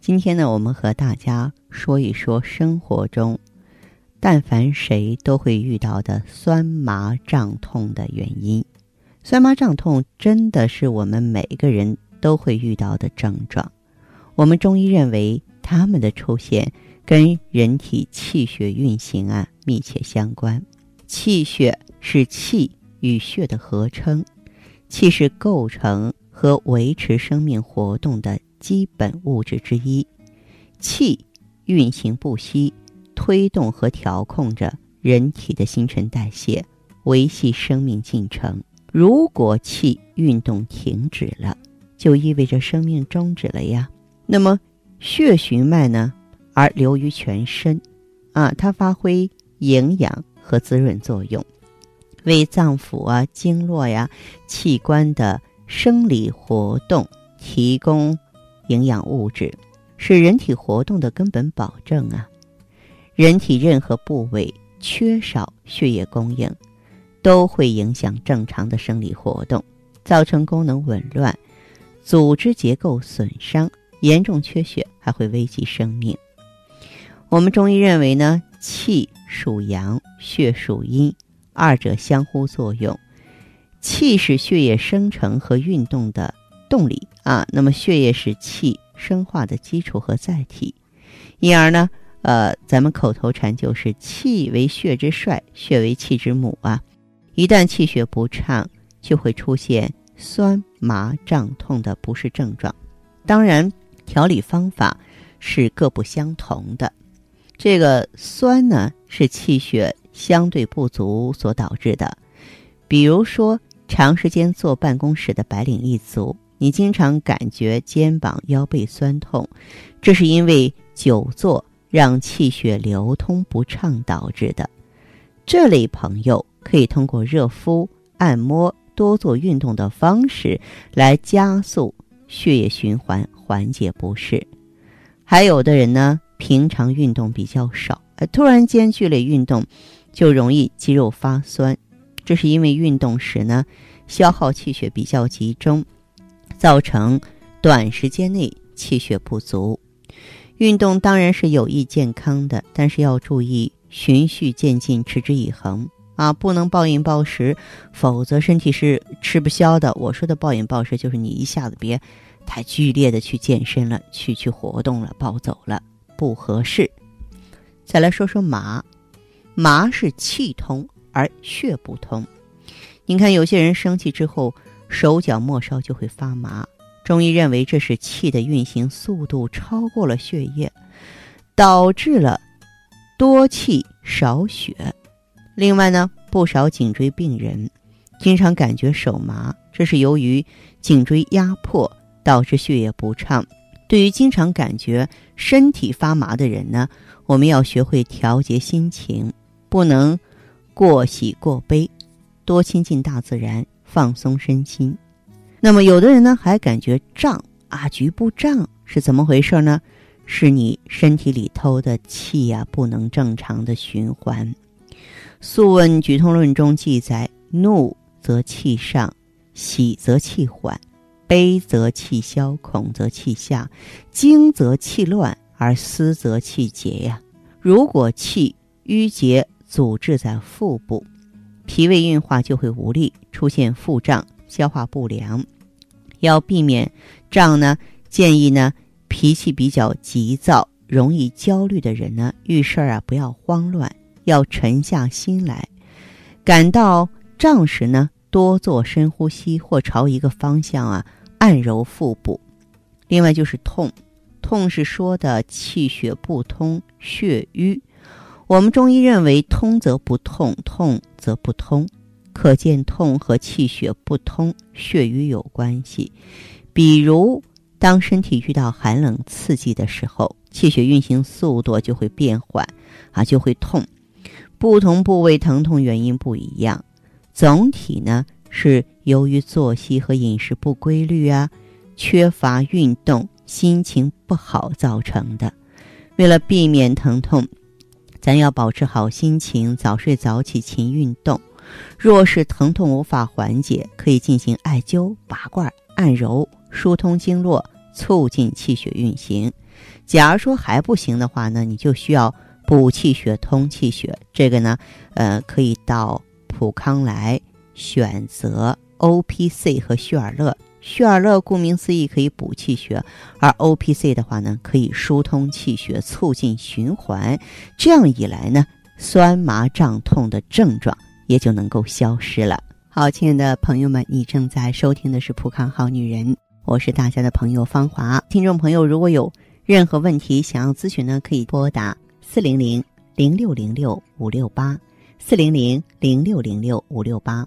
今天呢，我们和大家说一说生活中，但凡谁都会遇到的酸麻胀痛的原因。酸麻胀痛真的是我们每个人都会遇到的症状。我们中医认为，它们的出现跟人体气血运行啊密切相关。气血是气与血的合称，气是构成和维持生命活动的。基本物质之一，气运行不息，推动和调控着人体的新陈代谢，维系生命进程。如果气运动停止了，就意味着生命终止了呀。那么血循脉呢？而流于全身，啊，它发挥营养和滋润作用，为脏腑啊、经络呀、器官的生理活动提供。营养物质是人体活动的根本保证啊！人体任何部位缺少血液供应，都会影响正常的生理活动，造成功能紊乱、组织结构损伤，严重缺血还会危及生命。我们中医认为呢，气属阳，血属阴，二者相互作用，气是血液生成和运动的。动力啊，那么血液是气生化的基础和载体，因而呢，呃，咱们口头禅就是气为血之帅，血为气之母啊。一旦气血不畅，就会出现酸麻胀痛的不适症状。当然，调理方法是各不相同的。这个酸呢，是气血相对不足所导致的，比如说长时间坐办公室的白领一族。你经常感觉肩膀、腰背酸痛，这是因为久坐让气血流通不畅导致的。这类朋友可以通过热敷、按摩、多做运动的方式来加速血液循环，缓解不适。还有的人呢，平常运动比较少，突然间剧烈运动，就容易肌肉发酸，这是因为运动时呢，消耗气血比较集中。造成短时间内气血不足，运动当然是有益健康的，但是要注意循序渐进，持之以恒啊，不能暴饮暴食，否则身体是吃不消的。我说的暴饮暴食，就是你一下子别太剧烈的去健身了，去去活动了，暴走了，不合适。再来说说麻，麻是气通而血不通。你看有些人生气之后。手脚末梢就会发麻，中医认为这是气的运行速度超过了血液，导致了多气少血。另外呢，不少颈椎病人经常感觉手麻，这是由于颈椎压迫导致血液不畅。对于经常感觉身体发麻的人呢，我们要学会调节心情，不能过喜过悲，多亲近大自然。放松身心，那么有的人呢还感觉胀啊，局部胀是怎么回事呢？是你身体里头的气呀不能正常的循环。《素问·举痛论》中记载：怒则气上，喜则气缓，悲则气消，恐则气下，惊则气乱，而思则气结呀。如果气淤结阻滞在腹部。脾胃运化就会无力，出现腹胀、消化不良。要避免胀呢，建议呢，脾气比较急躁、容易焦虑的人呢，遇事儿啊不要慌乱，要沉下心来。感到胀时呢，多做深呼吸或朝一个方向啊按揉腹部。另外就是痛，痛是说的气血不通、血瘀。我们中医认为，通则不痛，痛则不通，可见痛和气血不通、血瘀有关系。比如当身体遇到寒冷刺激的时候，气血运行速度就会变缓，啊，就会痛。不同部位疼痛原因不一样，总体呢是由于作息和饮食不规律啊，缺乏运动、心情不好造成的。为了避免疼痛，咱要保持好心情，早睡早起，勤运动。若是疼痛无法缓解，可以进行艾灸、拔罐、按揉，疏通经络，促进气血运行。假如说还不行的话呢，你就需要补气血、通气血。这个呢，呃，可以到普康来选择 O P C 和旭尔乐。旭尔乐顾名思义可以补气血，而 O P C 的话呢，可以疏通气血，促进循环。这样一来呢，酸麻胀痛的症状。也就能够消失了。好，亲爱的朋友们，你正在收听的是《普康好女人》，我是大家的朋友芳华。听众朋友，如果有任何问题想要咨询呢，可以拨打四零零零六零六五六八四零零零六零六五六八，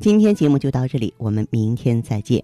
今天节目就到这里，我们明天再见。